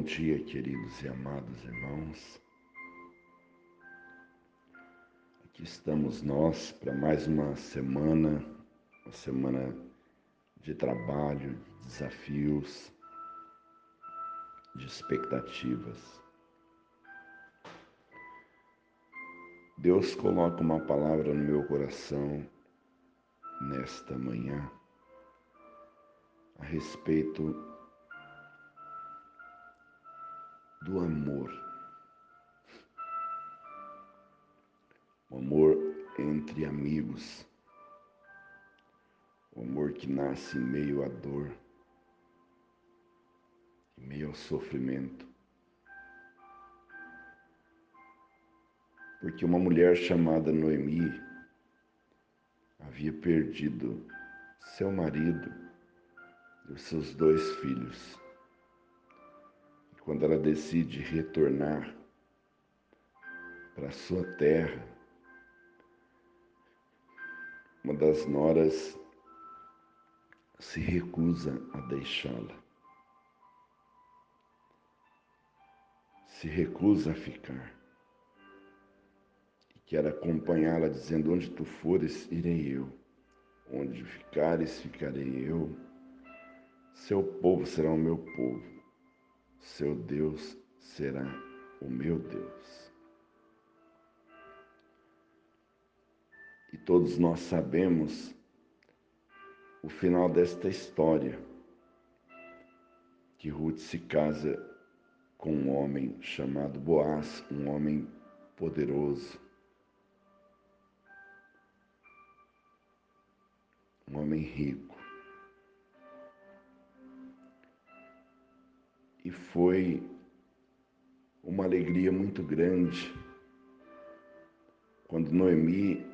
bom dia, queridos e amados irmãos. Aqui estamos nós para mais uma semana, uma semana de trabalho, de desafios, de expectativas. Deus coloca uma palavra no meu coração nesta manhã a respeito do amor. O amor entre amigos. O amor que nasce em meio à dor, em meio ao sofrimento. Porque uma mulher chamada Noemi havia perdido seu marido e os seus dois filhos quando ela decide retornar para sua terra, uma das noras se recusa a deixá-la. Se recusa a ficar. E quer acompanhá-la, dizendo: Onde tu fores, irei eu. Onde ficares, ficarei eu. Seu povo será o meu povo seu Deus será o meu Deus. E todos nós sabemos o final desta história, que Ruth se casa com um homem chamado Boaz, um homem poderoso, um homem rico. E foi uma alegria muito grande quando Noemi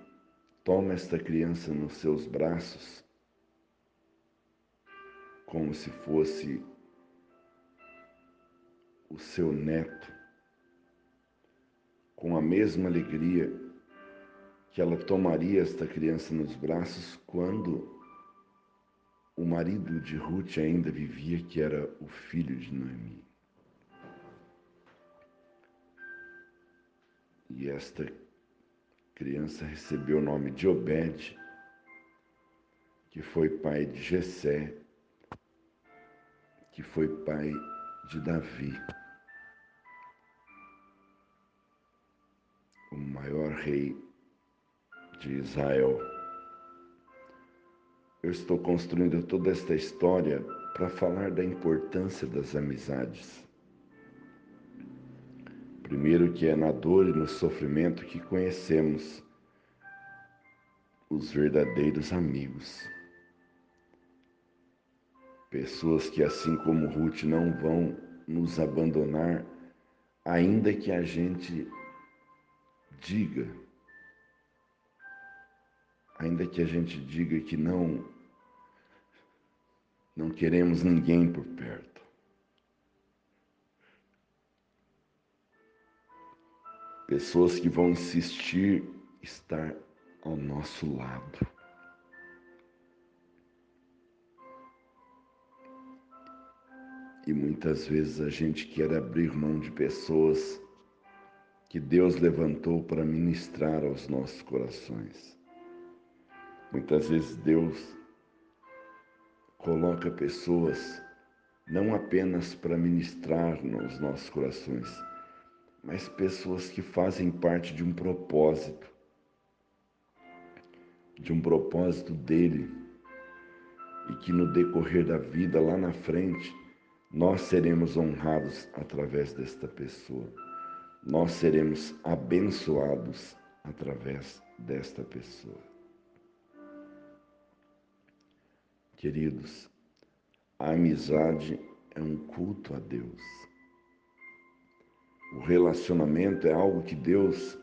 toma esta criança nos seus braços, como se fosse o seu neto, com a mesma alegria que ela tomaria esta criança nos braços quando o marido de Ruth ainda vivia, que era o filho de Noemi. E esta criança recebeu o nome de Obed, que foi pai de Jessé, que foi pai de Davi, o maior rei de Israel. Eu estou construindo toda esta história para falar da importância das amizades. Primeiro, que é na dor e no sofrimento que conhecemos os verdadeiros amigos. Pessoas que, assim como Ruth, não vão nos abandonar, ainda que a gente diga, ainda que a gente diga que não não queremos ninguém por perto. Pessoas que vão insistir estar ao nosso lado. E muitas vezes a gente quer abrir mão de pessoas que Deus levantou para ministrar aos nossos corações. Muitas vezes Deus coloca pessoas não apenas para ministrar nos nossos corações, mas pessoas que fazem parte de um propósito, de um propósito dele, e que no decorrer da vida, lá na frente, nós seremos honrados através desta pessoa, nós seremos abençoados através desta pessoa. Queridos, a amizade é um culto a Deus. O relacionamento é algo que Deus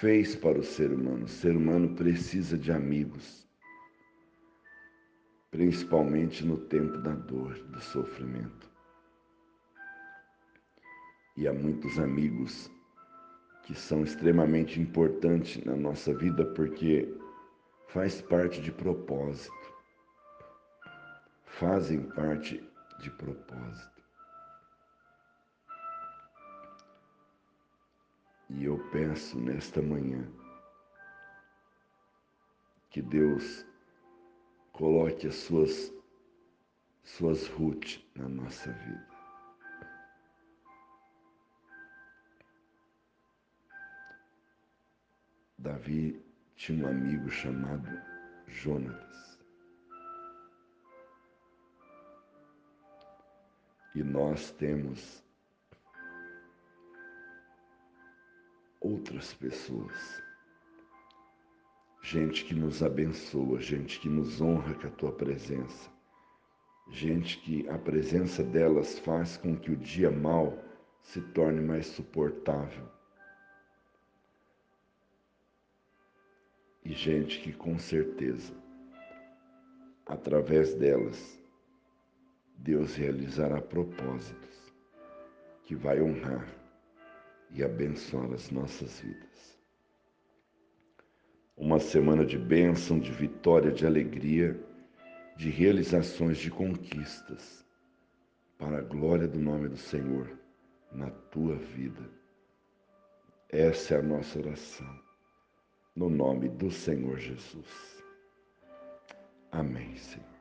fez para o ser humano. O ser humano precisa de amigos, principalmente no tempo da dor, do sofrimento. E há muitos amigos que são extremamente importantes na nossa vida porque faz parte de propósito. Fazem parte de propósito. E eu peço nesta manhã que Deus coloque as suas suas roots na nossa vida. Davi tinha um amigo chamado Jonatas. E nós temos outras pessoas. Gente que nos abençoa, gente que nos honra com a tua presença. Gente que a presença delas faz com que o dia mal se torne mais suportável. Gente que com certeza, através delas, Deus realizará propósitos que vai honrar e abençoar as nossas vidas. Uma semana de bênção, de vitória, de alegria, de realizações, de conquistas, para a glória do nome do Senhor na tua vida. Essa é a nossa oração, no nome do Senhor Jesus. Amém, Senhor.